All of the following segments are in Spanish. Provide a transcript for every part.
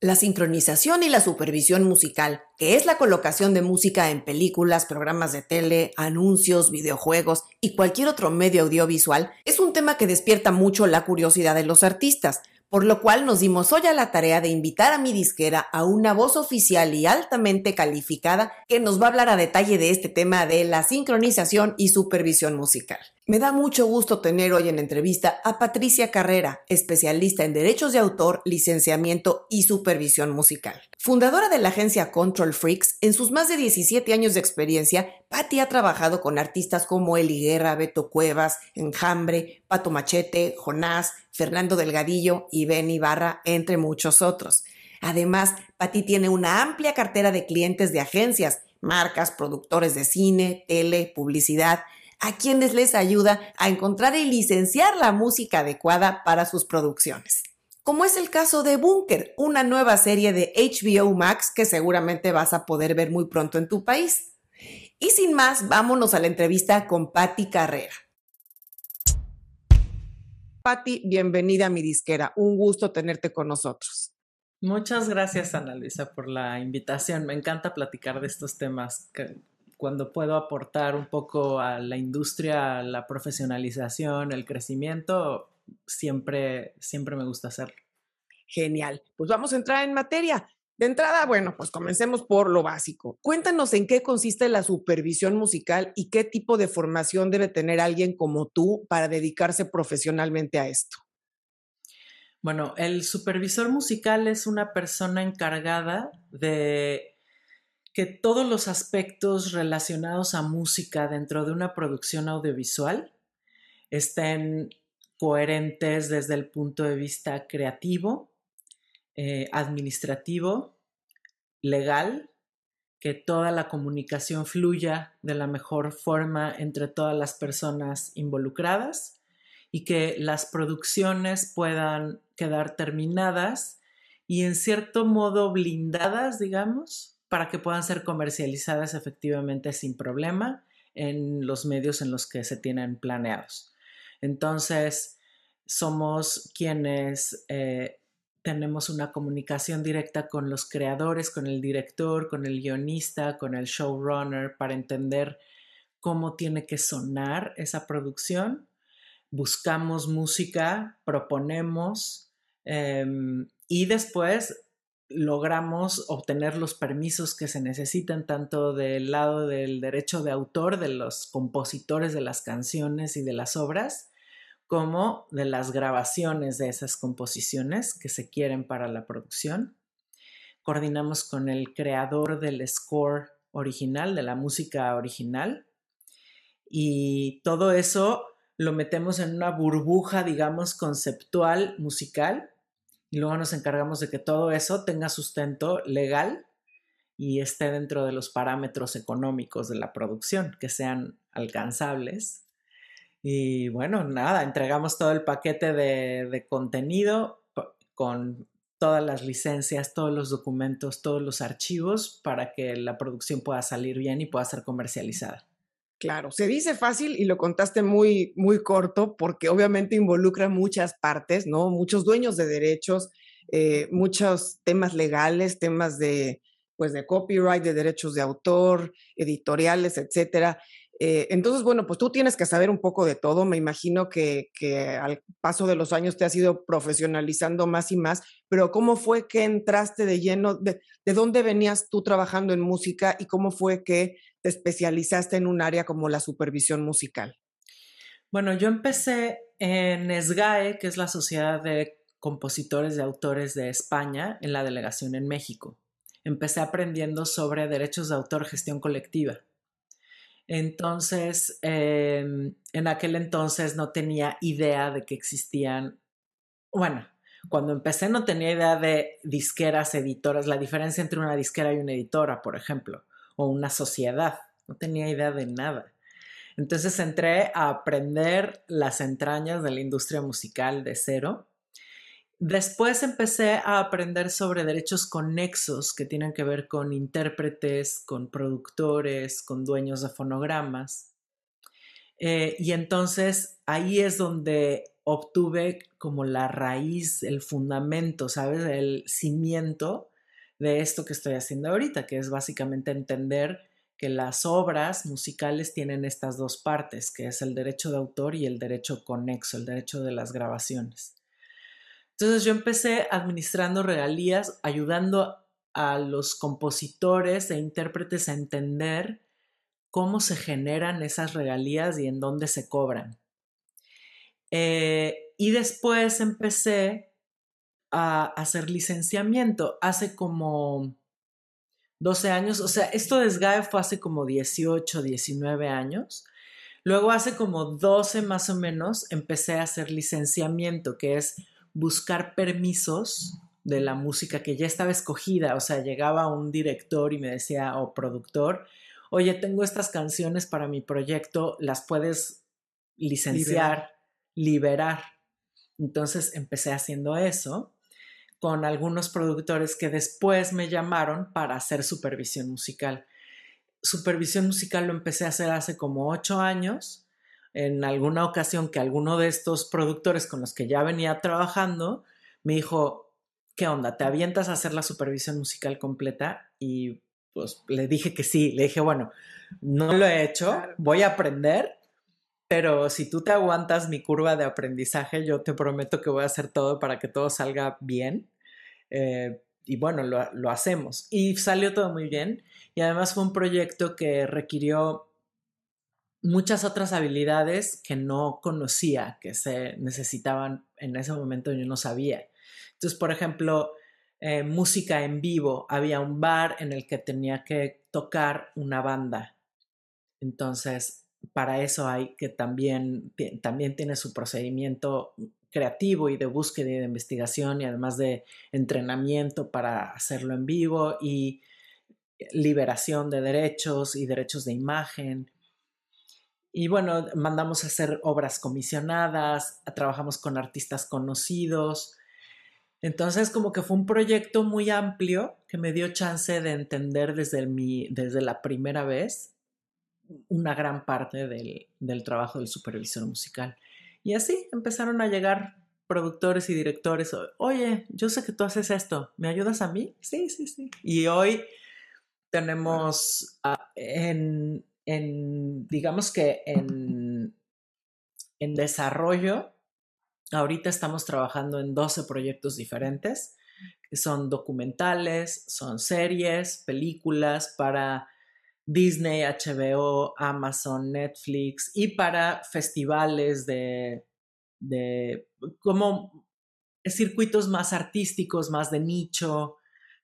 La sincronización y la supervisión musical, que es la colocación de música en películas, programas de tele, anuncios, videojuegos y cualquier otro medio audiovisual, es un tema que despierta mucho la curiosidad de los artistas, por lo cual nos dimos hoy a la tarea de invitar a mi disquera a una voz oficial y altamente calificada que nos va a hablar a detalle de este tema de la sincronización y supervisión musical. Me da mucho gusto tener hoy en entrevista a Patricia Carrera, especialista en derechos de autor, licenciamiento y supervisión musical. Fundadora de la agencia Control Freaks, en sus más de 17 años de experiencia, Patti ha trabajado con artistas como Eli Guerra, Beto Cuevas, Enjambre, Pato Machete, Jonás, Fernando Delgadillo y Ben Ibarra, entre muchos otros. Además, Patti tiene una amplia cartera de clientes de agencias, marcas, productores de cine, tele, publicidad, a quienes les ayuda a encontrar y licenciar la música adecuada para sus producciones. Como es el caso de Bunker, una nueva serie de HBO Max que seguramente vas a poder ver muy pronto en tu país. Y sin más, vámonos a la entrevista con Patti Carrera. Patti, bienvenida a mi disquera. Un gusto tenerte con nosotros. Muchas gracias, Ana Luisa, por la invitación. Me encanta platicar de estos temas cuando puedo aportar un poco a la industria, la profesionalización, el crecimiento, siempre, siempre me gusta hacerlo. Genial. Pues vamos a entrar en materia. De entrada, bueno, pues comencemos por lo básico. Cuéntanos en qué consiste la supervisión musical y qué tipo de formación debe tener alguien como tú para dedicarse profesionalmente a esto. Bueno, el supervisor musical es una persona encargada de que todos los aspectos relacionados a música dentro de una producción audiovisual estén coherentes desde el punto de vista creativo, eh, administrativo, legal, que toda la comunicación fluya de la mejor forma entre todas las personas involucradas y que las producciones puedan quedar terminadas y en cierto modo blindadas, digamos, para que puedan ser comercializadas efectivamente sin problema en los medios en los que se tienen planeados. Entonces, somos quienes eh, tenemos una comunicación directa con los creadores, con el director, con el guionista, con el showrunner, para entender cómo tiene que sonar esa producción. Buscamos música, proponemos em, y después logramos obtener los permisos que se necesitan tanto del lado del derecho de autor de los compositores de las canciones y de las obras, como de las grabaciones de esas composiciones que se quieren para la producción. Coordinamos con el creador del score original, de la música original, y todo eso lo metemos en una burbuja, digamos, conceptual musical y luego nos encargamos de que todo eso tenga sustento legal y esté dentro de los parámetros económicos de la producción, que sean alcanzables. Y bueno, nada, entregamos todo el paquete de, contenido con todas las licencias, todos los documentos, todos los archivos para que la producción pueda salir bien y pueda ser comercializada. Claro, se dice fácil y lo contaste muy, muy corto porque obviamente involucra muchas partes, ¿no? Muchos dueños de derechos, eh, muchos temas legales, temas de, pues, de copyright, de derechos de autor, editoriales, etcétera. Eh, entonces, bueno, pues tú tienes que saber un poco de todo. Me imagino que, al paso de los años te has ido profesionalizando más y más, pero ¿cómo fue que entraste de lleno? De, ¿De dónde venías tú trabajando en música y cómo fue que te especializaste en un área como la supervisión musical? Bueno, yo empecé en SGAE, que es la Sociedad de Compositores y Autores de España, en la delegación en México. Empecé aprendiendo sobre derechos de autor, gestión colectiva entonces, em, en aquel entonces no tenía idea de que existían, bueno, cuando empecé no tenía idea de disqueras, editoras, la diferencia entre una disquera y una editora, por ejemplo, o una sociedad, no tenía idea de nada. Entonces entré a aprender las entrañas de la industria musical de cero Después empecé a aprender sobre derechos conexos que tienen que ver con intérpretes, con productores, con dueños de fonogramas. Eh, y entonces ahí es donde obtuve como la raíz, el fundamento, ¿sabes? El cimiento de esto que estoy haciendo ahorita, que es básicamente entender que las obras musicales tienen estas dos partes, que es el derecho de autor y el derecho conexo, el derecho de las grabaciones. Entonces yo empecé administrando regalías, ayudando a los compositores e intérpretes a entender cómo se generan esas regalías y en dónde se cobran. Eh, y después empecé a hacer licenciamiento hace como 12 años, o sea, esto de SGAE fue hace como 18, 19 años. Luego hace como 12 más o menos empecé a hacer licenciamiento, que es buscar permisos de la música que ya estaba escogida, o sea, llegaba un director y me decía, o productor, oye, tengo estas canciones para mi proyecto, las puedes licenciar, liberar. Entonces empecé haciendo eso con algunos productores que después me llamaron para hacer supervisión musical. Supervisión musical lo empecé a hacer hace como ocho años. En alguna ocasión que alguno de estos productores con los que ya venía trabajando me dijo, ¿qué onda? ¿Te avientas a hacer la supervisión musical completa? Y pues le dije que sí. Le dije, bueno, no lo he hecho, voy a aprender, pero si tú te aguantas mi curva de aprendizaje, yo te prometo que voy a hacer todo para que todo salga bien. Eh, y bueno, lo, lo, hacemos. Y salió todo muy bien. Y además fue un proyecto que requirió muchas otras habilidades que no conocía, que se necesitaban en ese momento, yo no sabía. Entonces, por ejemplo, eh, música en vivo. Había un bar en el que tenía que tocar una banda. Entonces, para eso hay que también, también tiene su procedimiento creativo y de búsqueda y de investigación y además de entrenamiento para hacerlo en vivo y liberación de derechos y derechos de imagen. Y bueno, mandamos a hacer obras comisionadas, trabajamos con artistas conocidos. Entonces, como que fue un proyecto muy amplio que me dio chance de entender desde, mi, desde la primera vez una gran parte del, trabajo del supervisor musical. Y así empezaron a llegar productores y directores, oye, yo sé que tú haces esto, ¿me ayudas a mí? Sí, sí, sí. Y hoy tenemos ah, en, digamos que en, en desarrollo, ahorita estamos trabajando en 12 proyectos diferentes, que son documentales, son series, películas para Disney, HBO, Amazon, Netflix y para festivales de, de como circuitos más artísticos, más de nicho.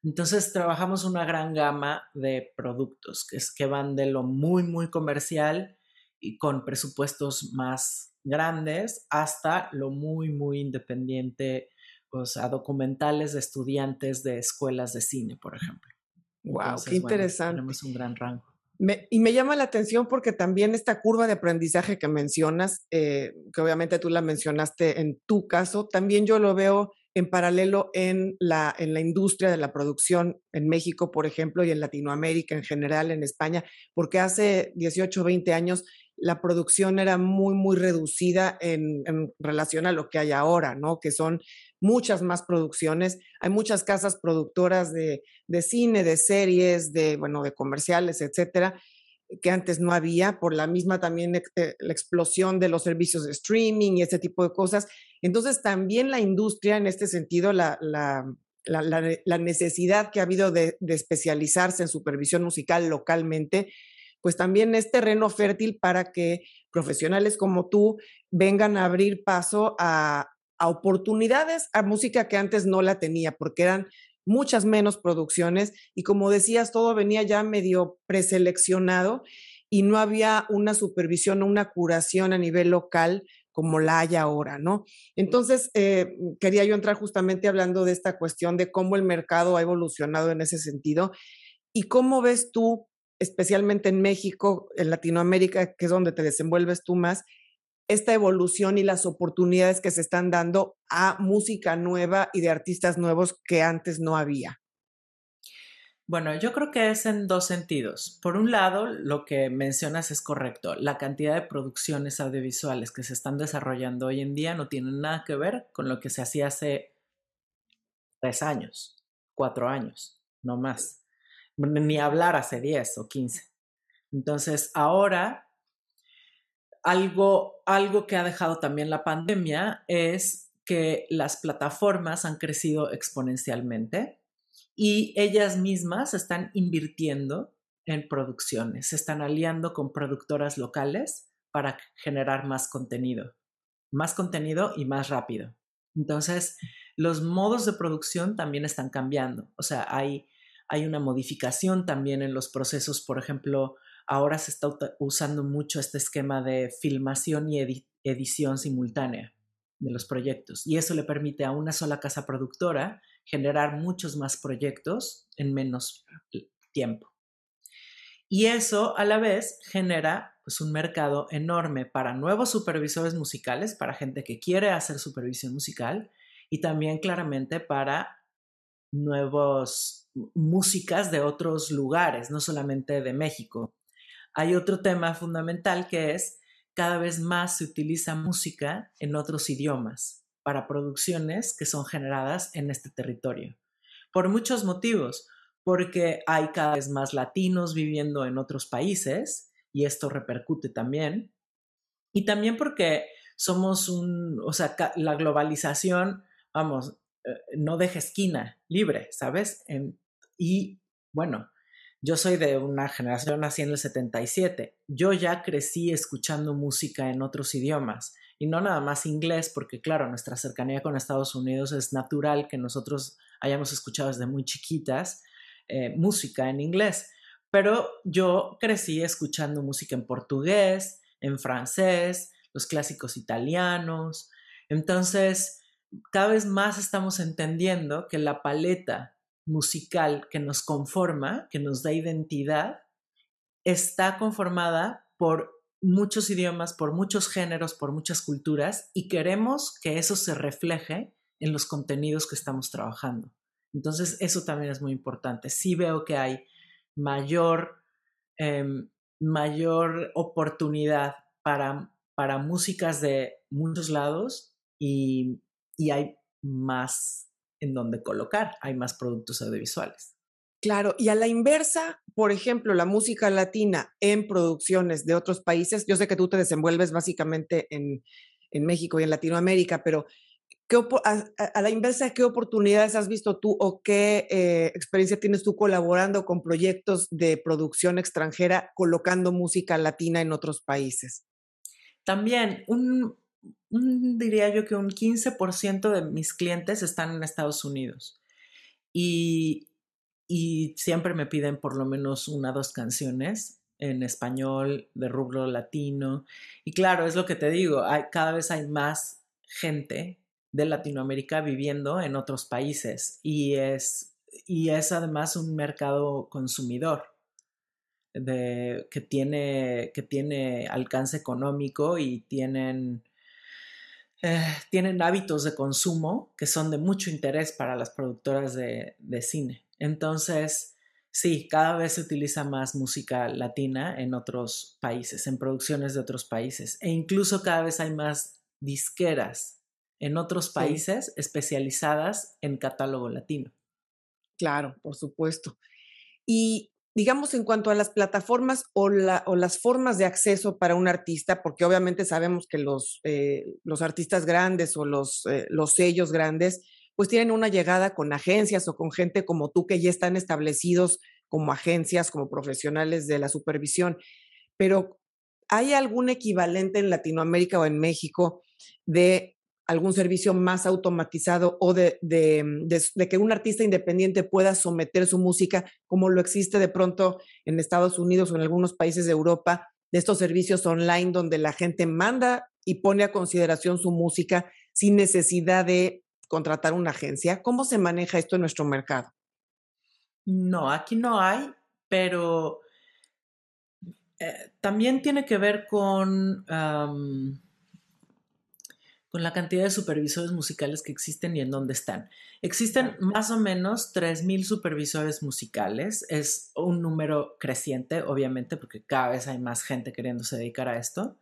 Entonces trabajamos una gran gama de productos que, es, que van de lo muy, muy comercial y con presupuestos más grandes hasta lo muy, muy independiente, o sea, documentales de estudiantes de escuelas de cine, por ejemplo. Wow, qué interesante. tenemos un gran rango y me llama la atención porque también esta curva de aprendizaje que mencionas, eh, que obviamente tú la mencionaste en tu caso, también yo lo veo en paralelo en la, en la industria de la producción en México, por ejemplo, y en Latinoamérica en general, en España, porque hace 18, 20 años la producción era muy, muy reducida en, en relación a lo que hay ahora, ¿no? Que son muchas más producciones. Hay muchas casas productoras de, cine, de series, de, bueno, de comerciales, etcétera, que antes no había, por la misma también eh, la explosión de los servicios de streaming y ese tipo de cosas. Entonces, también la industria, en este sentido, la, la, la, necesidad que ha habido de, especializarse en supervisión musical localmente, pues también es terreno fértil para que profesionales como tú vengan a abrir paso a oportunidades, a música que antes no la tenía, porque eran muchas menos producciones y como decías, todo venía ya medio preseleccionado y no había una supervisión o una curación a nivel local como la hay ahora, ¿no? Entonces, eh, quería yo entrar justamente hablando de esta cuestión de cómo el mercado ha evolucionado en ese sentido y cómo ves tú, especialmente en México, en Latinoamérica, que es donde te desenvuelves tú más, esta evolución y las oportunidades que se están dando a música nueva y de artistas nuevos que antes no había? Bueno, yo creo que es en dos sentidos. Por un lado, lo que mencionas es correcto. La cantidad de producciones audiovisuales que se están desarrollando hoy en día no tienen nada que ver con lo que se hacía hace tres años, cuatro años, no más. Ni hablar hace diez o quince. Entonces, ahora, algo, algo que ha dejado también la pandemia es que las plataformas han crecido exponencialmente y ellas mismas están invirtiendo en producciones, se están aliando con productoras locales para generar más contenido, más contenido y más rápido. Entonces, los modos de producción también están cambiando, o sea, hay, hay una modificación también en los procesos, por ejemplo, ahora se está usando mucho este esquema de filmación y edición simultánea de los proyectos y eso le permite a una sola casa productora generar muchos más proyectos en menos tiempo. Y eso a la vez genera pues, un mercado enorme para nuevos supervisores musicales, para gente que quiere hacer supervisión musical y también claramente para nuevos músicas de otros lugares, no solamente de México. Hay otro tema fundamental que es cada vez más se utiliza música en otros idiomas para producciones que son generadas en este territorio. Por muchos motivos, porque hay cada vez más latinos viviendo en otros países y esto repercute también. Y también porque somos un, o sea, la globalización, vamos, eh, no deja esquina libre, ¿sabes? y bueno, yo soy de una generación nací en el 77. Yo ya crecí escuchando música en otros idiomas y no nada más inglés, porque claro, nuestra cercanía con Estados Unidos es natural que nosotros hayamos escuchado desde muy chiquitas eh, música en inglés. Pero yo crecí escuchando música en portugués, en francés, los clásicos italianos. Entonces, cada vez más estamos entendiendo que la paleta musical que nos conforma, que nos da identidad, está conformada por muchos idiomas, por muchos géneros, por muchas culturas y queremos que eso se refleje en los contenidos que estamos trabajando. Entonces, eso también es muy importante. Sí veo que hay mayor, em, mayor oportunidad para, para músicas de muchos lados y, y hay más en donde colocar, hay más productos audiovisuales. Claro, y a la inversa, por ejemplo, la música latina en producciones de otros países, yo sé que tú te desenvuelves básicamente en, México y en Latinoamérica, pero ¿qué a, la inversa, ¿qué oportunidades has visto tú o qué eh, experiencia tienes tú colaborando con proyectos de producción extranjera colocando música latina en otros países? También un, diría yo que un 15% de mis clientes están en Estados Unidos y, siempre me piden por lo menos una o dos canciones en español, de rubro latino. Y claro, es lo que te digo, hay, cada vez hay más gente de Latinoamérica viviendo en otros países y es, y es además un mercado consumidor. De, que, tiene, que tiene alcance económico y tienen eh, tienen hábitos de consumo que son de mucho interés para las productoras de, cine. Entonces, sí, cada vez se utiliza más música latina en otros países, en producciones de otros países, e incluso cada vez hay más disqueras en otros países especializadas en catálogo latino. Claro, por supuesto. Y digamos, en cuanto a las plataformas o, las formas de acceso para un artista, porque obviamente sabemos que los, eh, los artistas grandes o los, eh, los sellos grandes, pues tienen una llegada con agencias o con gente como tú que ya están establecidos como agencias, como profesionales de la supervisión. Pero, ¿hay algún equivalente en Latinoamérica o en México de algún servicio más automatizado o de, que un artista independiente pueda someter su música como lo existe de pronto en Estados Unidos o en algunos países de Europa, de estos servicios online donde la gente manda y pone a consideración su música sin necesidad de contratar una agencia. ¿Cómo se maneja esto en nuestro mercado? No, aquí no hay, pero eh, también tiene que ver con con la cantidad de supervisores musicales que existen y en dónde están. Existen más o menos 3.000 supervisores musicales. Es un número creciente, obviamente, porque cada vez hay más gente queriéndose dedicar a esto.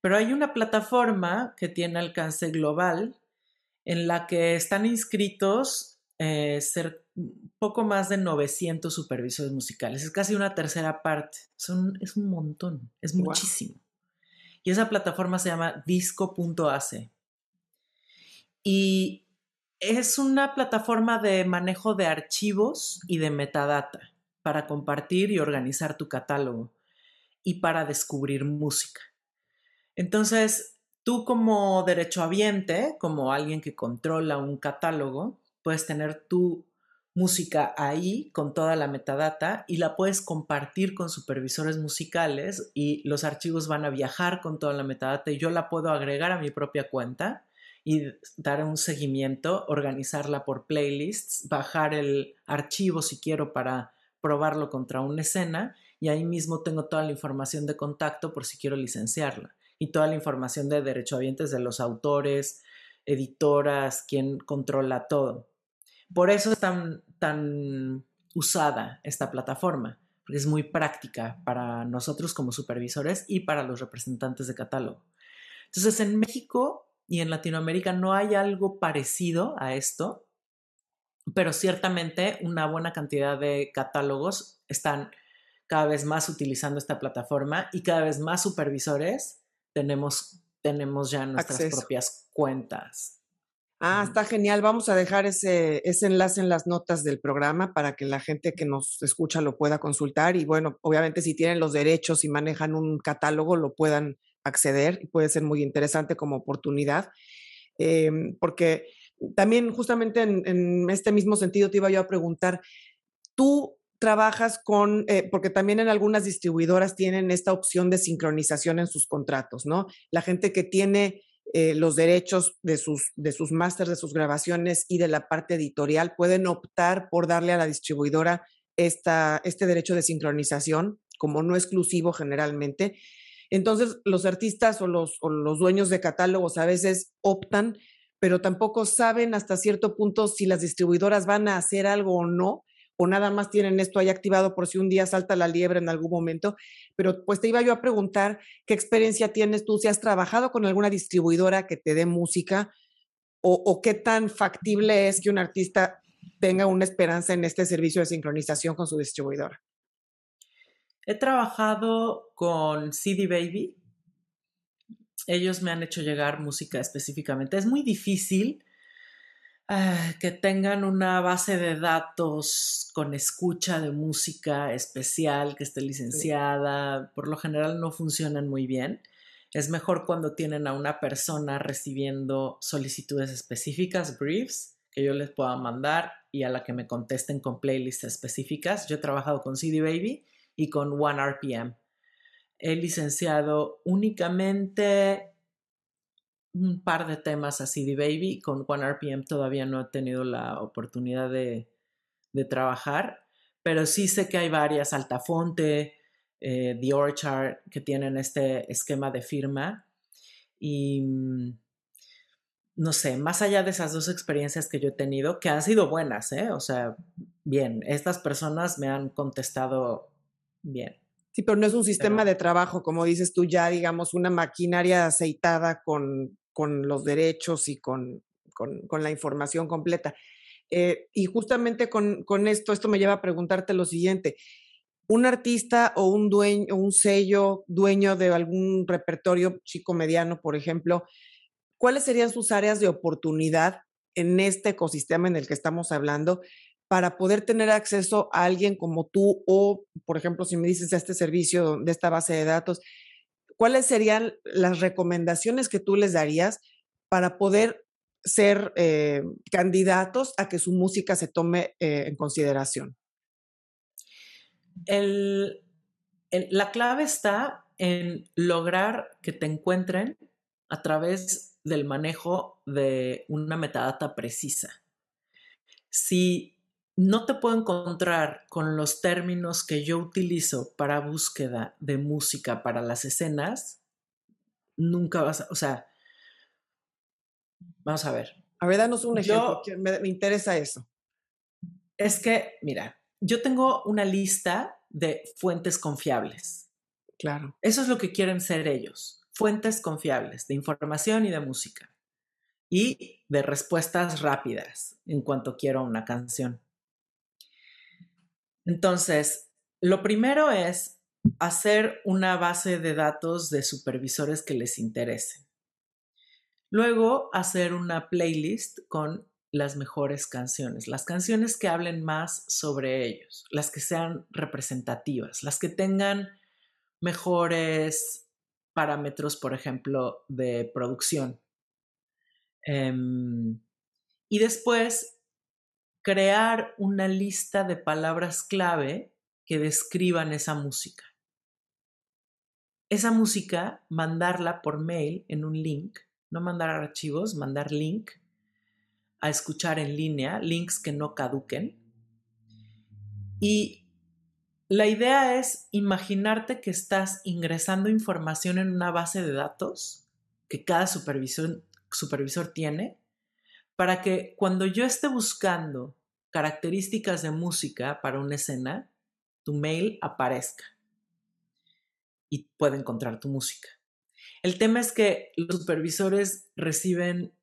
Pero hay una plataforma que tiene alcance global en la que están inscritos eh, ser poco más de 900 supervisores musicales. Es casi una tercera parte. Son, es un montón, es muchísimo. Y esa plataforma se llama disco.ac. Y es una plataforma de manejo de archivos y de metadata para compartir y organizar tu catálogo y para descubrir música. Entonces, tú como derechohabiente, como alguien que controla un catálogo, puedes tener tu música ahí con toda la metadata y la puedes compartir con supervisores musicales y los archivos van a viajar con toda la metadata y yo la puedo agregar a mi propia cuenta y dar un seguimiento, organizarla por playlists, bajar el archivo si quiero para probarlo contra una escena y ahí mismo tengo toda la información de contacto por si quiero licenciarla y toda la información de derechohabientes de los autores, editoras, quien controla todo. Por eso es tan, tan usada esta plataforma, porque es muy práctica para nosotros como supervisores y para los representantes de catálogo. Entonces, en México y en Latinoamérica no hay algo parecido a esto, pero ciertamente una buena cantidad de catálogos están cada vez más utilizando esta plataforma y cada vez más supervisores tenemos, tenemos ya nuestras propias cuentas Ah, está genial. Vamos a dejar ese, ese enlace en las notas del programa para que la gente que nos escucha lo pueda consultar. Y bueno, obviamente si tienen los derechos y manejan un catálogo, lo puedan acceder y puede ser muy interesante como oportunidad. Em, porque también justamente en, este mismo sentido te iba yo a preguntar, tú trabajas con, eh, porque también en algunas distribuidoras tienen esta opción de sincronización en sus contratos, ¿no? La gente que tiene eh, los derechos de sus, de sus másters, de sus grabaciones y de la parte editorial, pueden optar por darle a la distribuidora esta, este derecho de sincronización, como no exclusivo generalmente. Entonces, los artistas o los, o los dueños de catálogos a veces optan, pero tampoco saben hasta cierto punto si las distribuidoras van a hacer algo o no o nada más tienen esto ahí activado por si un día salta la liebre en algún momento. Pero pues te iba yo a preguntar qué experiencia tienes tú, si has trabajado con alguna distribuidora que te dé música o, qué tan factible es que un artista tenga una esperanza en este servicio de sincronización con su distribuidora. He trabajado con CD Baby. Ellos me han hecho llegar música específicamente. Es muy difícil que tengan una base de datos con escucha de música especial, que esté licenciada, por lo general no funcionan muy bien. Es mejor cuando tienen a una persona recibiendo solicitudes específicas, briefs, que yo les pueda mandar y a la que me contesten con playlists específicas. Yo he trabajado con CD Baby y con One RPM. He licenciado únicamente un par de temas a CD Baby. Con One RPM todavía no he tenido la oportunidad de, trabajar, pero sí sé que hay varias, Altafonte, eh, The Orchard, que tienen este esquema de firma. Y mm, no sé, más allá de esas dos experiencias que yo he tenido, que han sido buenas, ¿eh? O sea, bien, estas personas me han contestado bien. Sí, pero no es un sistema de trabajo, como dices tú, ya digamos, una maquinaria aceitada con, los derechos y con, la información completa. Eh, y justamente con, esto, esto me lleva a preguntarte lo siguiente. Un artista o un dueño, un sello, dueño de algún repertorio chico mediano, por ejemplo, ¿cuáles serían sus áreas de oportunidad en este ecosistema en el que estamos hablando para poder tener acceso a alguien como tú o, por ejemplo, si me dices de este servicio, de esta base de datos, ¿cuáles serían las recomendaciones que tú les darías para poder ser eh, candidatos a que su música se tome eh, en consideración? la clave está en lograr que te encuentren a través del manejo de una metadata precisa. Si no te puedo encontrar con los términos que yo utilizo para búsqueda de música para las escenas, nunca vas a, o sea, Vamos a ver. A ver, danos un ejemplo, me, me interesa eso. Es que, mira, yo tengo una lista de fuentes confiables. Claro. Eso es lo que quieren ser ellos, fuentes confiables de información y de música y de respuestas rápidas en cuanto quiero una canción. Entonces, lo primero es hacer una base de datos de supervisores que les interesen. Luego, hacer una playlist con las mejores canciones, las canciones que hablen más sobre ellos, las que sean representativas, las que tengan mejores parámetros, por ejemplo, de producción. Em, y después, crear una lista de palabras clave que describan esa música. Esa música, mandarla por mail en un link, no mandar archivos, mandar link a escuchar en línea, links que no caduquen. Y la idea es imaginarte que estás ingresando información en una base de datos que cada supervisor, supervisor tiene para que cuando yo esté buscando características de música para una escena, tu mail aparezca y pueda encontrar tu música. El tema es que los supervisores reciben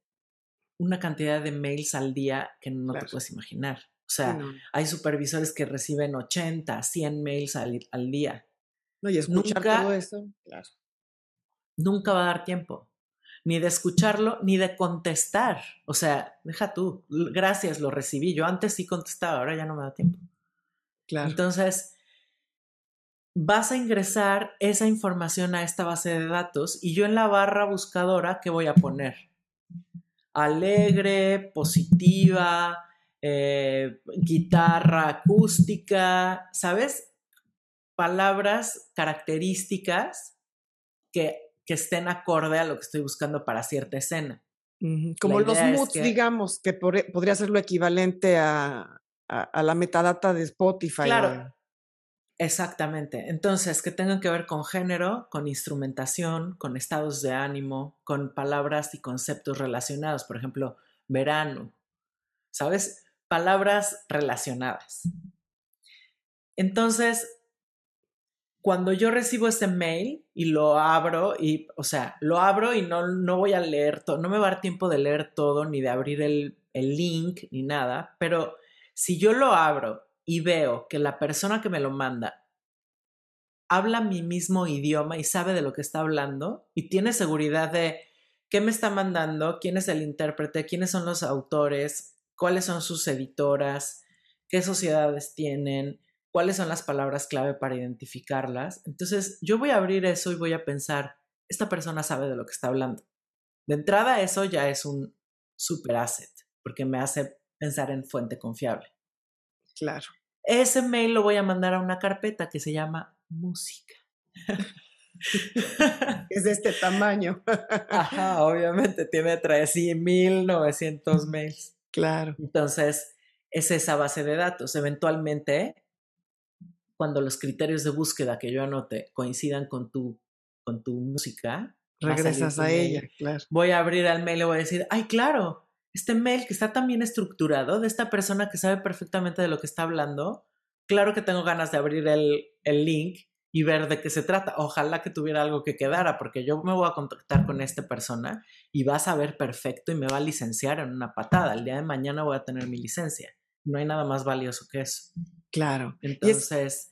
una cantidad de mails al día que no te puedes imaginar. O sea, hay supervisores que reciben 80, 100 mails al, día. No, y escuchar nunca, todo eso, claro. Nunca va a dar tiempo, ni de escucharlo, ni de contestar. O sea, deja tú, gracias, lo recibí. Yo antes sí contestaba, ahora ya no me da tiempo. Claro. Entonces, vas a ingresar esa información a esta base de datos y yo en la barra buscadora, ¿qué voy a poner? alegre, positiva, eh, guitarra acústica, ¿sabes? Palabras características que, estén acorde a lo que estoy buscando para cierta escena. Como los moods, digamos, que podría ser lo equivalente a, la metadata de Spotify. Claro, Exactamente. Entonces, que tengan que ver con género, con instrumentación, con estados de ánimo, con palabras y conceptos relacionados. Por ejemplo, verano. ¿Sabes? Palabras relacionadas. Entonces, cuando yo recibo este mail y lo abro, y, o sea, lo abro y no, no voy a leer todo, no me va a dar tiempo de leer todo, ni de abrir el, el link, ni nada, pero si yo lo abro y veo que la persona que me lo manda habla mi mismo idioma y sabe de lo que está hablando y tiene seguridad de qué me está mandando, quién es el intérprete, quiénes son los autores, cuáles son sus editoras, qué sociedades tienen, cuáles son las palabras clave para identificarlas. Entonces yo voy a abrir eso y voy a pensar, esta persona sabe de lo que está hablando. De entrada eso ya es un super asset porque me hace pensar en fuente confiable. Claro. Ese mail lo voy a mandar a una carpeta que se llama música. es de este tamaño. Ajá, obviamente tiene 1900 mails. Claro. Entonces, es esa base de datos. Eventualmente, cuando los criterios de búsqueda que yo anote coincidan con tu, con tu música, regresas a, ella, claro. Voy a abrir el mail y voy a decir, ay, claro, este mail que está tan bien estructurado, de esta persona que sabe perfectamente de lo que está hablando, claro que tengo ganas de abrir el, link y ver de qué se trata. Ojalá que tuviera algo que quedara, porque yo me voy a contactar con esta persona y va a saber perfecto y me va a licenciar en una patada. El día de mañana voy a tener mi licencia. No hay nada más valioso que eso. Claro. Entonces,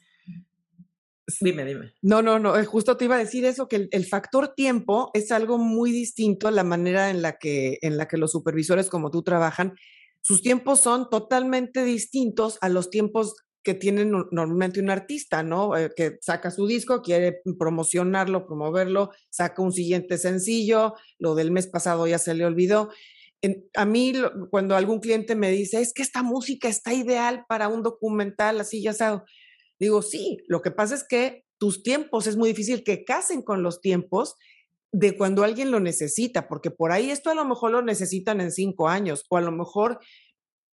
Dime, dime. No, no, no, eh, justo te iba a decir eso, que el, factor tiempo es algo muy distinto a la manera en la, que, en la que los supervisores como tú trabajan. Sus tiempos son totalmente distintos a los tiempos que tiene normalmente un artista, ¿no? Eh, que saca su disco, quiere promocionarlo, promoverlo, saca un siguiente sencillo, lo del mes pasado ya se le olvidó. A mí, cuando algún cliente me dice, es que esta música está ideal para un documental, así ya sabes, Digo, sí, lo que pasa es que tus tiempos es muy difícil que casen con los tiempos de cuando alguien lo necesita, porque por ahí esto a lo mejor lo necesitan en cinco años o a lo mejor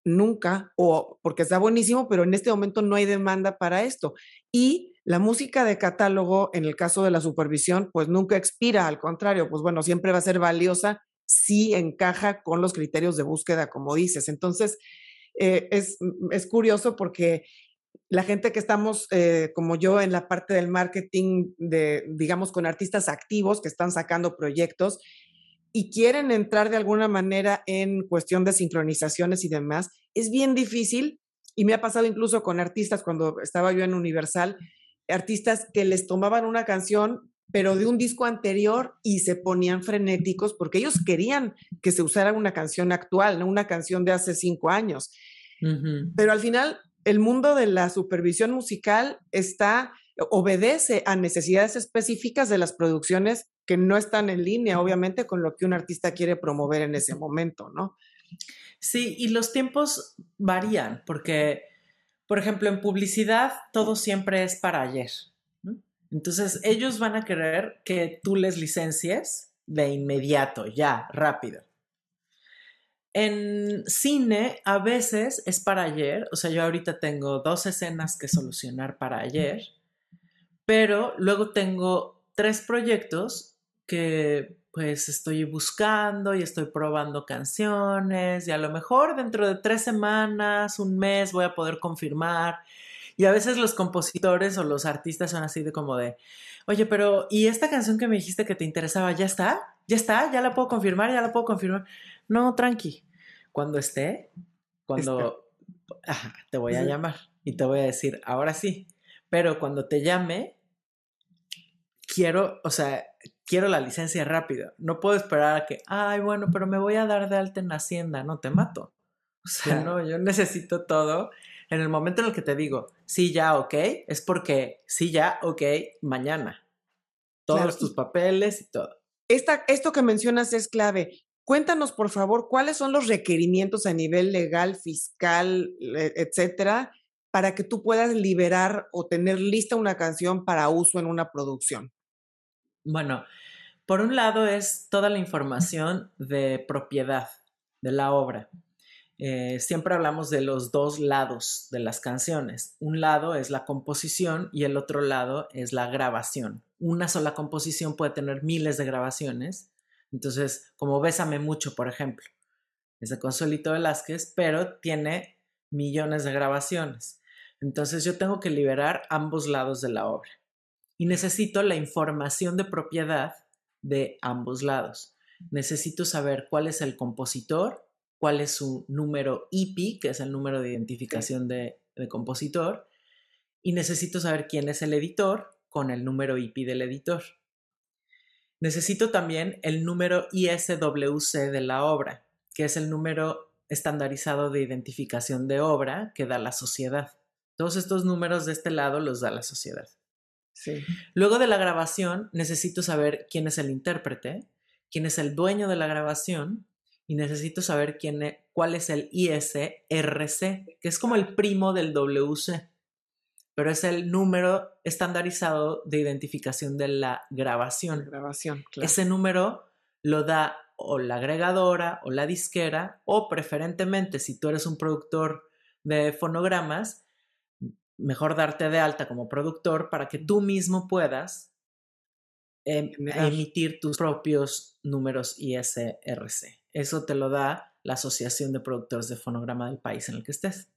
nunca, o porque está buenísimo, pero en este momento no hay demanda para esto. Y la música de catálogo, en el caso de la supervisión, pues nunca expira, al contrario, pues bueno, siempre va a ser valiosa sí encaja con los criterios de búsqueda, como dices. Entonces, eh, es, es, curioso porque la gente que estamos, eh, como yo, en la parte del marketing, de, digamos, con artistas activos que están sacando proyectos y quieren entrar de alguna manera en cuestión de sincronizaciones y demás, es bien difícil. Y me ha pasado incluso con artistas cuando estaba yo en Universal, artistas que les tomaban una canción, pero de un disco anterior y se ponían frenéticos porque ellos querían que se usara una canción actual, no una canción de hace cinco años. Pero al final el mundo de la supervisión musical está, obedece a necesidades específicas de las producciones que no están en línea, obviamente, con lo que un artista quiere promover en ese momento, ¿no? Sí, y los tiempos varían, porque, por ejemplo, en publicidad todo siempre es para ayer. Entonces, ellos van a querer que tú les licencies de inmediato, ya, rápido. En cine a veces es para ayer, o sea, yo ahorita tengo dos escenas que solucionar para ayer, pero luego tengo tres proyectos que pues estoy buscando y estoy probando canciones y a lo mejor dentro de tres semanas, un mes voy a poder confirmar. Y a veces los compositores o los artistas son así de como de, oye, pero ¿y esta canción que me dijiste que te interesaba ya está? ¿Ya está? ¿Ya la puedo confirmar? ¿Ya la puedo confirmar? No, tranqui. Cuando esté, cuando te voy a llamar y te voy a decir, ahora sí. Pero cuando te llame, quiero, o sea, quiero la licencia rápida. No puedo esperar a que, ay, bueno, pero me voy a dar de alta en Hacienda, no te mato. O sea, no, yo necesito todo. En el momento en el que te digo, sí, ya, ok, es porque sí, ya, ok, mañana. Todos tus papeles y todo. Esta, esto que mencionas es clave. Cuéntanos, por favor, cuáles son los requerimientos a nivel legal, fiscal, etcétera, para que tú puedas liberar o tener lista una canción para uso en una producción. Bueno, por un lado es toda la información de propiedad de la obra. Eh, siempre hablamos de los dos lados de las canciones. Un lado es la composición y el otro lado es la grabación. Una sola composición puede tener miles de grabaciones entonces, como Bésame mucho, por ejemplo, es de Consuelito Velázquez, pero tiene millones de grabaciones. Entonces yo tengo que liberar ambos lados de la obra. Y necesito la información de propiedad de ambos lados. Necesito saber cuál es el compositor, cuál es su número IPI, que es el número de identificación de, de compositor, y necesito saber quién es el editor con el número IPI del editor. Necesito también el número ISWC de la obra, que es el número estandarizado de identificación de obra que da la sociedad. Todos estos números de este lado los da la sociedad. Sí. Luego de la grabación, necesito saber quién es el intérprete, quién es el dueño de la grabación y necesito saber quién e, cuál es el ISRC, que es como el primo del WC pero es el número estandarizado de identificación de la grabación. grabación, Ese número lo da o la agregadora o la disquera, o preferentemente si tú eres un productor de fonogramas, mejor darte de alta como productor para que tú mismo puedas em, emitir tus propios números ISRC. Eso te lo da la Asociación de Productores de Fonograma del país en el que estés.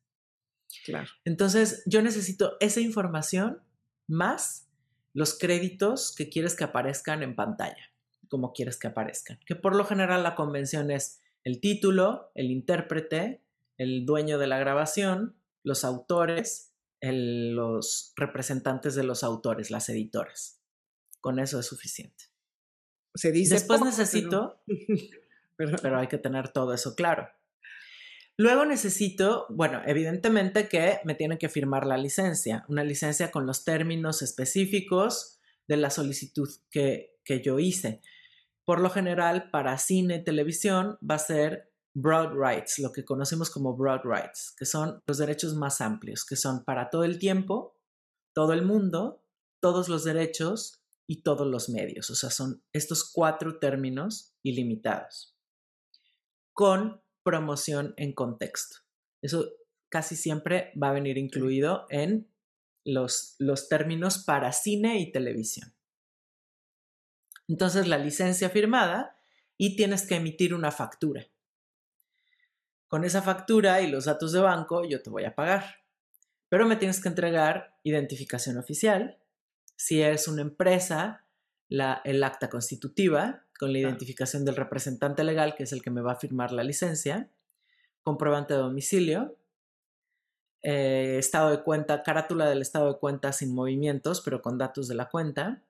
Claro. Entonces, yo necesito esa información más los créditos que quieres que aparezcan en pantalla, como quieres que aparezcan. Que por lo general la convención es el título, el intérprete, el dueño de la grabación, los autores, los representantes de los autores, las editoras. Con eso es suficiente. Se dice Después necesito, pero hay que tener todo eso claro. Luego necesito, bueno, evidentemente que me tienen que firmar la licencia, una licencia con los términos específicos de la solicitud que, que yo hice. Por lo general, para cine y televisión va a ser broad rights, lo que conocemos como broad rights, que son los derechos más amplios, que son para todo el tiempo, todo el mundo, todos los derechos y todos los medios. O sea, son estos cuatro términos ilimitados. Con promoción en contexto. Eso casi siempre va a venir incluido en los, los términos para cine y televisión. Entonces, la licencia firmada y tienes que emitir una factura. Con esa factura y los datos de banco yo te voy a pagar, pero me tienes que entregar identificación oficial. Si eres una empresa, el acta constitutiva con la identificación del representante legal, que es el que me va a firmar la licencia, comprobante de domicilio, eh, estado de cuenta, carátula del estado de cuenta sin movimientos, pero con datos de la cuenta,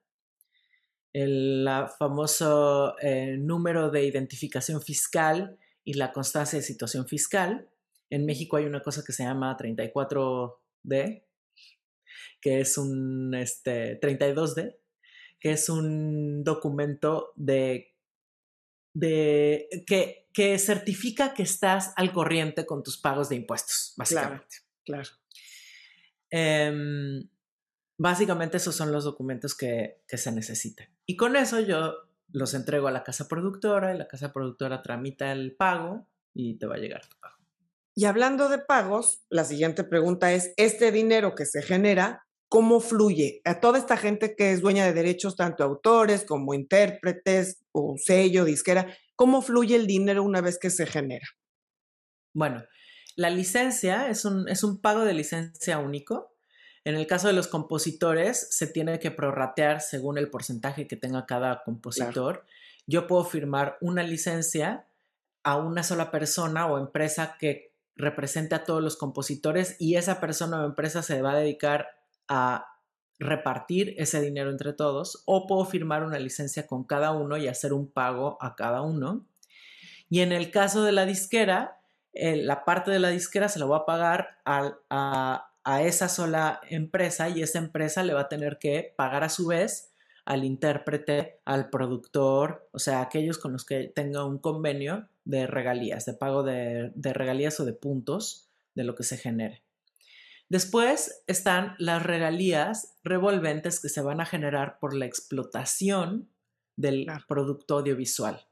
el famoso eh, número de identificación fiscal y la constancia de situación fiscal. En México hay una cosa que se llama 34D, que es un este, 32D, que es un documento de, de que, que certifica que estás al corriente con tus pagos de impuestos, básicamente. Claro. Em, básicamente esos son los documentos que, se necesitan. Y con eso yo los entrego a la casa productora y la casa productora tramita el pago y te va a llegar tu pago. Y hablando de pagos, la siguiente pregunta es, ¿este dinero que se genera, cómo fluye? A toda esta gente que es dueña de derechos, tanto autores como intérpretes o sello, disquera, ¿cómo fluye el dinero una vez que se genera? Bueno, la licencia es un, es un pago de licencia único. En el caso de los compositores, se tiene que prorratear según el porcentaje que tenga cada compositor. Yo puedo firmar una licencia a una sola persona o empresa que represente a todos los compositores y esa persona o empresa se va a dedicar a repartir ese dinero entre todos o puedo firmar una licencia con cada uno y hacer un pago a cada uno. Y en el caso de la disquera, la parte de la disquera se la voy a pagar a, esa sola empresa y esa empresa le va a tener que pagar a su vez al intérprete, al productor, o sea, aquellos con los que tenga un convenio de regalías, de pago de, de regalías o de puntos de lo que se genere. Después están las regalías revolventes que se van a generar por la explotación del producto audiovisual.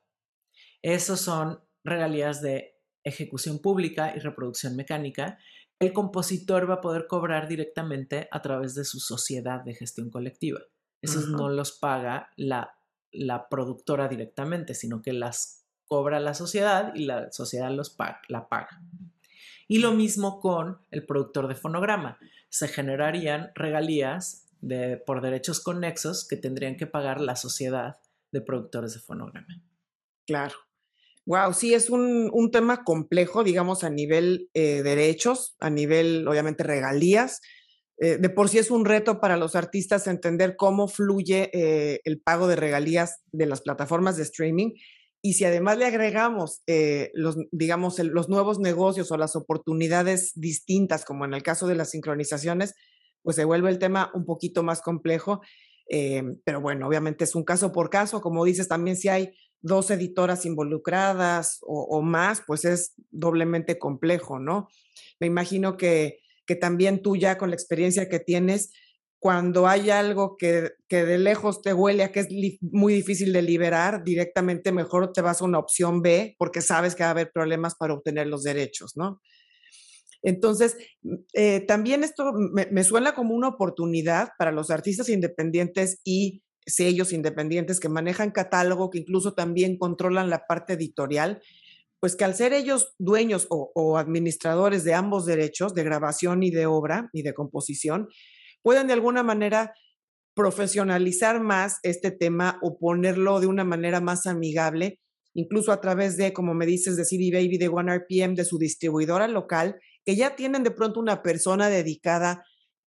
Esos son regalías de ejecución pública y reproducción mecánica, el compositor va a poder cobrar directamente a través de su sociedad de gestión colectiva. Esos no los paga la, la productora directamente, sino que las cobra la sociedad y la sociedad los la paga. Y lo mismo con el productor de fonograma. Se generarían regalías de, por derechos conexos que tendrían que pagar la sociedad de productores de fonograma. Claro. Wow, sí, es un, tema complejo, digamos, a nivel eh, derechos, a nivel, obviamente, regalías. Eh, de por sí es un reto para los artistas entender cómo fluye eh, el pago de regalías de las plataformas de streaming. Y si además le agregamos los, digamos, los nuevos negocios o las oportunidades distintas, como en el caso de las sincronizaciones, pues se vuelve el tema un poquito más complejo. pero bueno, obviamente es un caso por caso. Como dices, también si hay dos editoras involucradas o, más, pues es doblemente complejo, ¿no? Me imagino que, que, también tú ya con la experiencia que tienes, cuando hay algo que, que de lejos te huele a que es muy difícil de liberar, directamente mejor te vas a una opción B porque sabes que va a haber problemas para obtener los derechos, ¿no? Entonces, eh, también esto me, me, suena como una oportunidad para los artistas independientes y sellos independientes que manejan catálogo, que incluso también controlan la parte editorial, pues que al ser ellos dueños o, administradores de ambos derechos, de grabación y de obra y de composición, pueden de alguna manera profesionalizar más este tema o ponerlo de una manera más amigable, incluso a través de, como me dices, de CD Baby, de One RPM, de su distribuidora local, que ya tienen de pronto una persona dedicada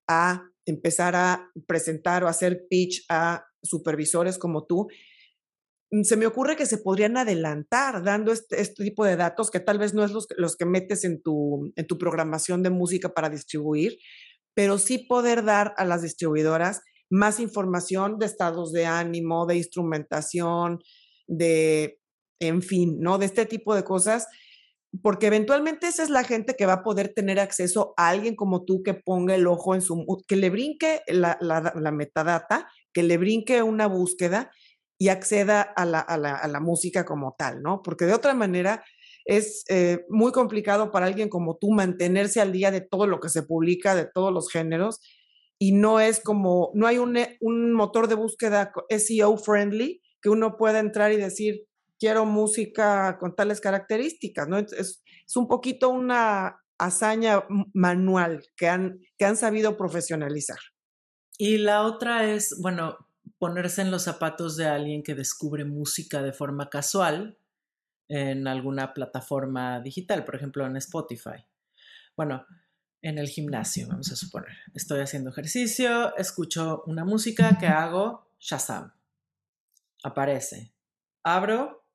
a empezar a presentar o hacer pitch a supervisores como tú, mm, se me ocurre que se podrían adelantar dando este, este, tipo de datos que tal vez no es los, los que metes en tu, en tu programación de música para distribuir, pero sí poder dar a las distribuidoras más información de estados de ánimo, de instrumentación, de, en fin, ¿no? De este tipo de cosas, porque eventualmente esa es la gente que va a poder tener acceso a alguien como tú que ponga el ojo en su, que le brinque la, la, la metadata que le brinque una búsqueda y acceda a la, música como tal, ¿no? Porque de otra manera es eh, muy complicado para alguien como tú mantenerse al día de todo lo que se publica, de todos los géneros, y no es como, no hay un, un motor de búsqueda SEO friendly que uno pueda entrar y decir, quiero música con tales características, ¿no? Es, es un poquito una hazaña manual que han, que han sabido profesionalizar. Y la otra es, bueno, ponerse en los zapatos de alguien que descubre música de forma casual en alguna plataforma digital, por ejemplo en Spotify. Bueno, en el gimnasio, vamos a suponer. Estoy haciendo ejercicio, escucho una música que hago, Shazam. Aparece. Abro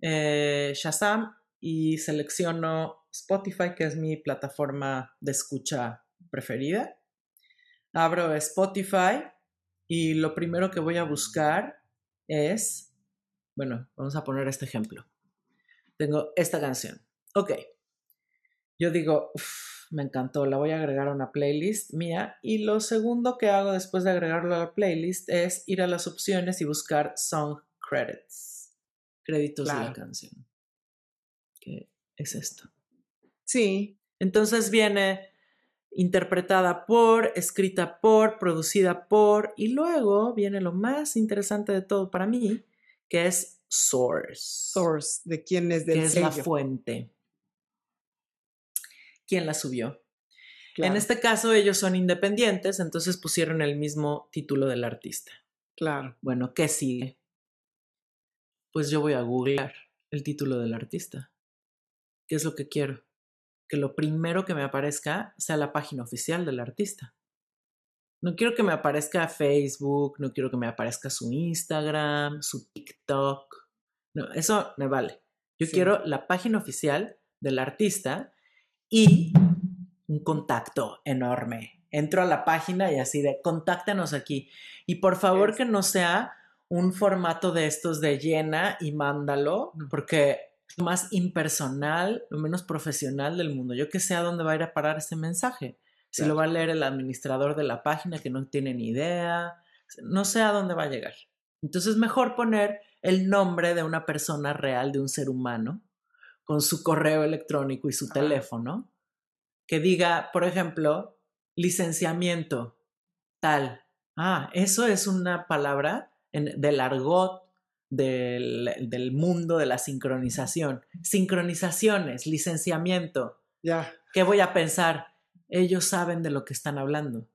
eh, Shazam y selecciono Spotify, que es mi plataforma de escucha preferida. Abro Spotify y lo primero que voy a buscar es, bueno, vamos a poner este ejemplo. Tengo esta canción. Ok. Yo digo, me encantó, la voy a agregar a una playlist mía. Y lo segundo que hago después de agregarlo a la playlist es ir a las opciones y buscar Song Credits, créditos de la canción. ¿Qué es esto? Sí. Entonces viene interpretada por, escrita por, producida por, y luego viene lo más interesante de todo para mí, que es source. Source, de quién es del Que es la fuente. ¿Quién la subió? En este caso ellos son independientes, entonces pusieron el mismo título del artista. Claro. Bueno, ¿qué sigue? Pues yo voy a googlear el título del artista. ¿Qué es lo que quiero? que lo primero que me aparezca sea la página oficial del artista. No quiero que me aparezca Facebook, no quiero que me aparezca su Instagram, su TikTok. No, eso me vale. Yo quiero la página oficial del artista y un contacto enorme. Entro a la página y así de contáctanos aquí. Y por favor que no sea un formato de estos de llena y mándalo, porque lo más impersonal, lo menos profesional del mundo. Yo que sé a dónde va a ir a parar ese mensaje. Si lo va a leer el administrador de la página que no tiene ni idea, no sé a dónde va a llegar. Entonces, mejor poner el nombre de una persona real, de un ser humano, con su correo electrónico y su teléfono, que diga, por ejemplo, licenciamiento, tal. Ah, eso es una palabra en, del argot del, mundo de la sincronización. Sincronizaciones, licenciamiento. Ya. ¿Qué voy a pensar? Ellos saben de lo que están hablando.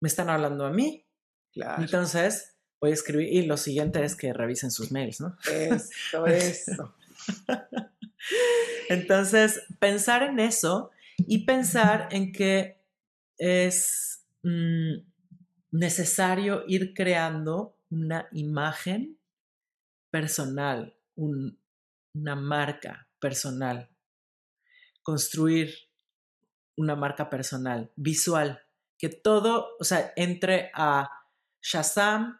¿Me están hablando a mí? Claro. Entonces, voy a escribir y lo siguiente es que revisen sus mails, ¿no? Esto, eso. Entonces, pensar en eso y pensar en que es mm, necesario ir creando una imagen personal, una marca personal, construir una marca personal, visual, que todo, o sea, entre a Shazam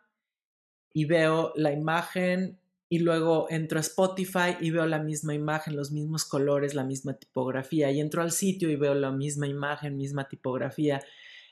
y veo la imagen y luego entro a Spotify y veo la misma imagen, los mismos colores, la misma tipografía y entro al sitio y veo la misma imagen, misma tipografía.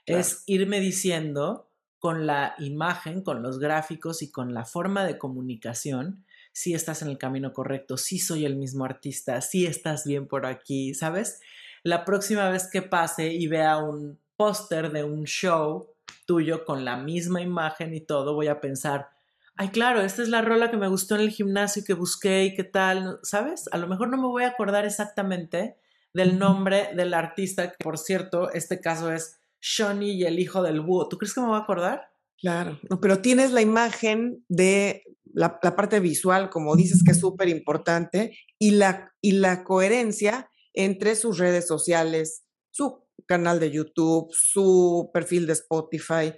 Es irme diciendo con la imagen, con los gráficos y con la forma de comunicación, si estás en el camino correcto, si soy el mismo artista, si estás bien por aquí, ¿sabes? La próxima vez que pase y vea un póster de un show tuyo con la misma imagen y todo, voy a pensar, ay, claro, esta es la rola que me gustó en el gimnasio y que busqué y qué tal, ¿sabes? A lo mejor no me voy a acordar exactamente del nombre del artista, que por cierto, este caso es Shawnee y el hijo del búho. ¿Tú crees que me voy a acordar? Claro, pero tienes la imagen de la, parte visual, como dices, que es súper importante, y la, y la coherencia entre sus redes sociales, su canal de YouTube, su perfil de Spotify.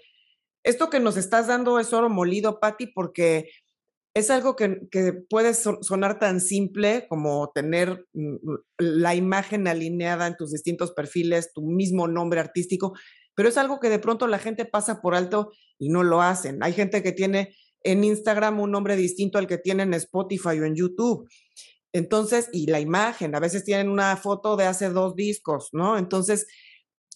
Esto que nos estás dando es oro molido, Patti, porque es algo que, que, puede sonar tan simple como tener mm, la imagen alineada en tus distintos perfiles, tu mismo nombre artístico, pero es algo que de pronto la gente pasa por alto y no lo hacen. Hay gente que tiene en Instagram un nombre distinto al que tiene en Spotify o en YouTube. Entonces, y la imagen, a veces tienen una foto de hace dos discos, ¿no? Entonces,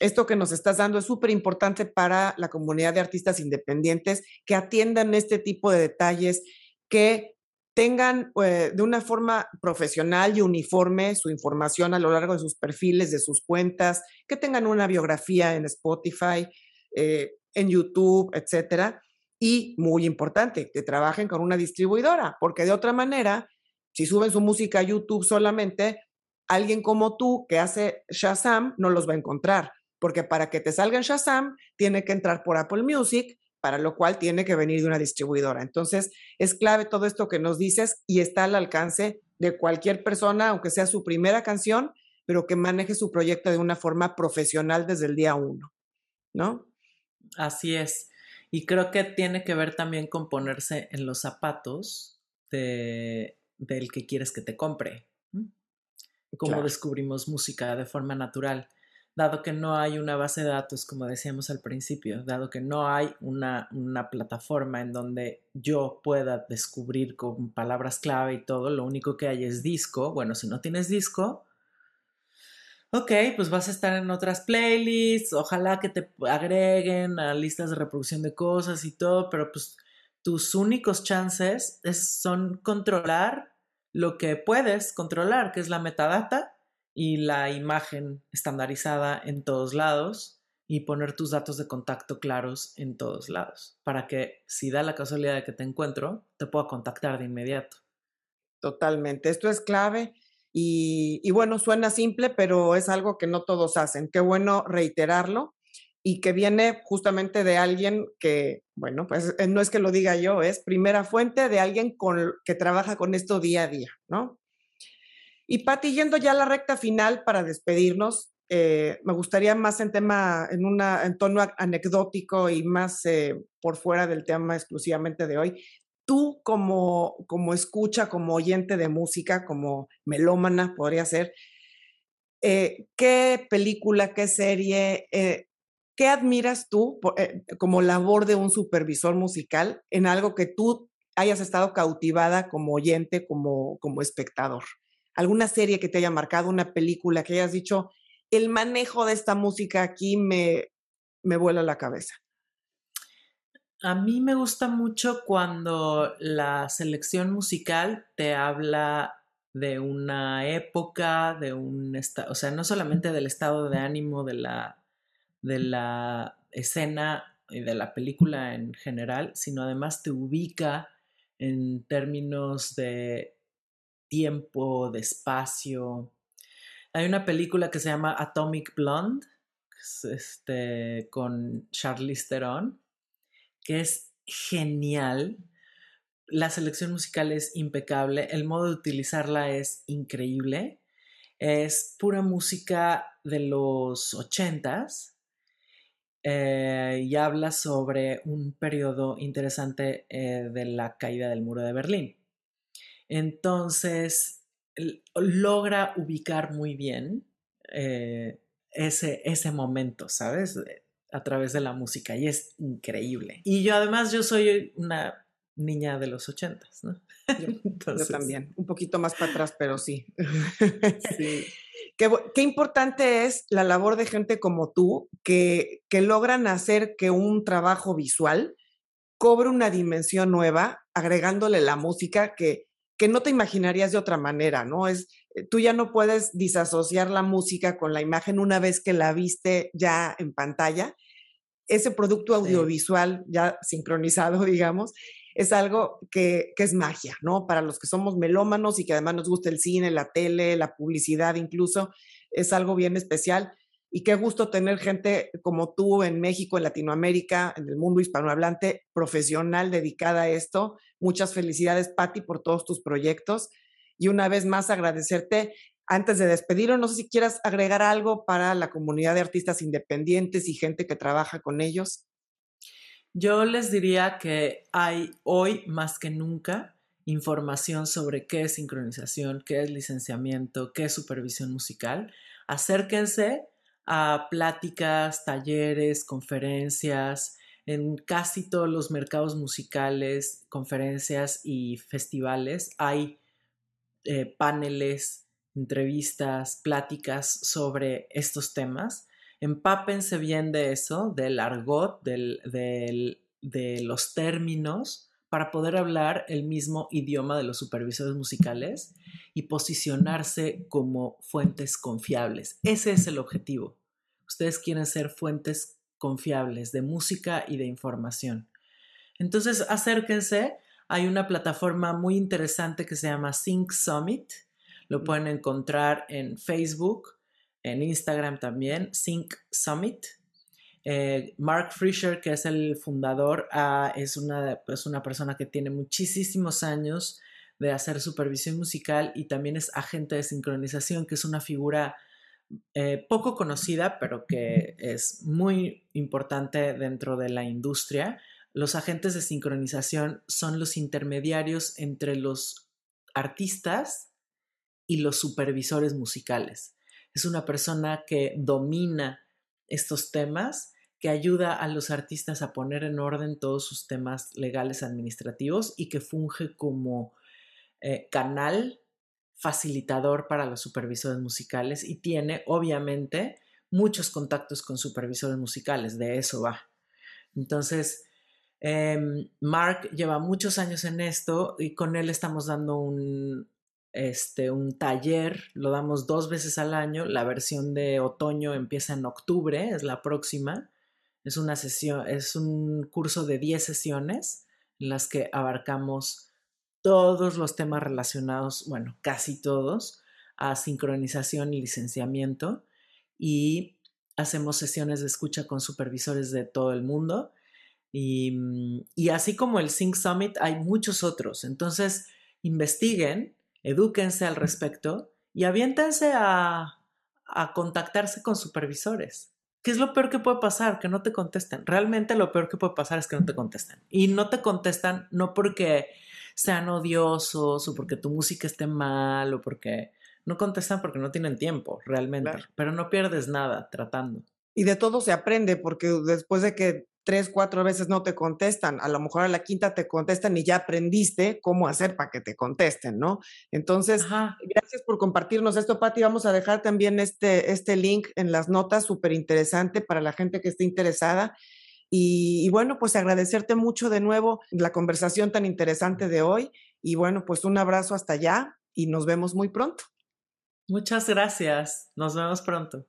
esto que nos estás dando es súper importante para la comunidad de artistas independientes que atiendan este tipo de detalles, que tengan eh, de una forma profesional y uniforme su información a lo largo de sus perfiles, de sus cuentas, que tengan una biografía en Spotify, eh, en YouTube, etcétera. Y muy importante, que trabajen con una distribuidora, porque de otra manera Si suben su música a YouTube solamente, alguien como tú que hace Shazam no los va a encontrar, porque para que te salga en Shazam tiene que entrar por Apple Music, para lo cual tiene que venir de una distribuidora. Entonces, es clave todo esto que nos dices y está al alcance de cualquier persona, aunque sea su primera canción, pero que maneje su proyecto de una forma profesional desde el día uno, ¿no? Así es. Y creo que tiene que ver también con ponerse en los zapatos de, del que quieres que te compre. Cómo descubrimos música de forma natural dado que no hay una base de datos, como decíamos al principio, dado que no hay una, una, plataforma en donde yo pueda descubrir con palabras clave y todo, lo único que hay es disco. Bueno, si no tienes disco, ok, pues vas a estar en otras playlists, ojalá que te agreguen a listas de reproducción de cosas y todo, pero pues tus únicos chances son controlar lo que puedes controlar, que es la metadata y la imagen estandarizada en todos lados y poner tus datos de contacto claros en todos lados para que si da la casualidad de que te encuentro, te pueda contactar de inmediato. Totalmente, esto es clave y, y bueno, suena simple, pero es algo que no todos hacen. Qué bueno reiterarlo y que viene justamente de alguien que, bueno, pues eh, no es que lo diga yo, es primera fuente de alguien con, que trabaja con esto día a día, ¿no? Y Pati, yendo ya a la recta final para despedirnos, eh, me gustaría más en tema, en, una, en tono anecdótico y más eh, por fuera del tema exclusivamente de hoy. Tú como, como escucha, como oyente de música, como melómana podría ser, eh, ¿qué película, qué serie, qué admiras tú como labor de un supervisor musical en algo que tú hayas estado cautivada como oyente, como, como espectador? Alguna serie que te haya marcado, una película que hayas dicho, el manejo de esta música aquí me, me vuela la cabeza? A mí me gusta mucho cuando la selección musical te habla de una época, de un estado, o sea, no solamente del estado de ánimo de la, de la escena y de la película en general, sino además te ubica en términos de tiempo, de espacio. Hay una película que se llama Atomic Blonde, este, con Charlize Theron, que es genial. La selección musical es impecable, el modo de utilizarla es increíble. Es pura música de los ochentas eh, y habla sobre un periodo interesante eh, de la caída del muro de Berlín. Entonces, logra ubicar muy bien eh, ese, ese momento, ¿sabes? A través de la música y es increíble. Y yo además, yo soy una niña de los ochentas, ¿no? Yo, también, un poquito más para atrás, pero sí. sí. Qué, qué, importante es la labor de gente como tú que, que logran hacer que un trabajo visual cobre una dimensión nueva, agregándole la música que, que no te imaginarías de otra manera, ¿no? Es, eh, tú ya no puedes disasociar la música con la imagen una vez que la viste ya en pantalla. Ese producto audiovisual ya sincronizado, digamos, es algo que, que, es magia, ¿no? Para los que somos melómanos y que además nos gusta el cine, la tele, la publicidad incluso, es algo bien especial. Y qué gusto tener gente como tú en México, en Latinoamérica, en el mundo hispanohablante, profesional dedicada a esto. Muchas felicidades, Patti, por todos tus proyectos. Y una vez más agradecerte. Antes de despedirnos, no sé si quieras agregar algo para la comunidad de artistas independientes y gente que trabaja con ellos. Yo les diría que hay hoy más que nunca información sobre qué es sincronización, qué es licenciamiento, qué es supervisión musical. Acérquense, a pláticas, talleres, conferencias, en casi todos los mercados musicales, conferencias y festivales hay eh, paneles, entrevistas, pláticas sobre estos temas. Empápense bien de eso, del argot, de los términos, para poder hablar el mismo idioma de los supervisores musicales y posicionarse como fuentes confiables. Ese es el objetivo. Ustedes quieren ser fuentes confiables de música y de información. Entonces, acérquense hay una plataforma muy interesante que se llama Sync Summit. Lo pueden encontrar en Facebook, en Instagram también, Sync Summit. Eh, Mark Fisher, que es el fundador, ah, es, una, es una persona que tiene muchísimos años de hacer supervisión musical y también es agente de sincronización, que es una figura eh, poco conocida, pero que es muy importante dentro de la industria. Los agentes de sincronización son los intermediarios entre los artistas y los supervisores musicales. Es una persona que domina estos temas, que ayuda a los artistas a poner en orden todos sus temas legales administrativos y que funge como eh, canal facilitador para los supervisores musicales y tiene obviamente muchos contactos con supervisores musicales, de eso va. Entonces, em, Mark lleva muchos años en esto y con él estamos dando un, este, un taller, lo damos dos veces al año, la versión de otoño empieza en octubre, es la próxima, es una sesión, es un curso de 10 sesiones en las que abarcamos todos los temas relacionados, bueno, casi todos, a sincronización y licenciamiento y hacemos sesiones de escucha con supervisores de todo el mundo. Y, mm, y, así como el Sync Summit, hay muchos otros. Entonces, investiguen, edúquense al respecto y aviéntense a, a contactarse con supervisores. ¿Qué es lo peor que puede pasar? Que no te contesten. Realmente lo peor que puede pasar es que no te contesten. Y no te contestan no porque sean odiosos o porque tu música esté mal o porque no contestan porque no tienen tiempo realmente, pero no pierdes nada tratando. Y de todo se aprende porque después de que tres, cuatro veces no te contestan, a lo mejor a la quinta te contestan y ya aprendiste cómo hacer para que te contesten, ¿no? Entonces, gracias por compartirnos esto, Patti. Vamos a dejar también este, este link en las notas, súper interesante para la gente que esté interesada. Y, bueno, pues agradecerte mucho de nuevo la conversación tan interesante de hoy. Y bueno, pues un abrazo hasta allá y nos vemos muy pronto. Muchas gracias. Nos vemos pronto.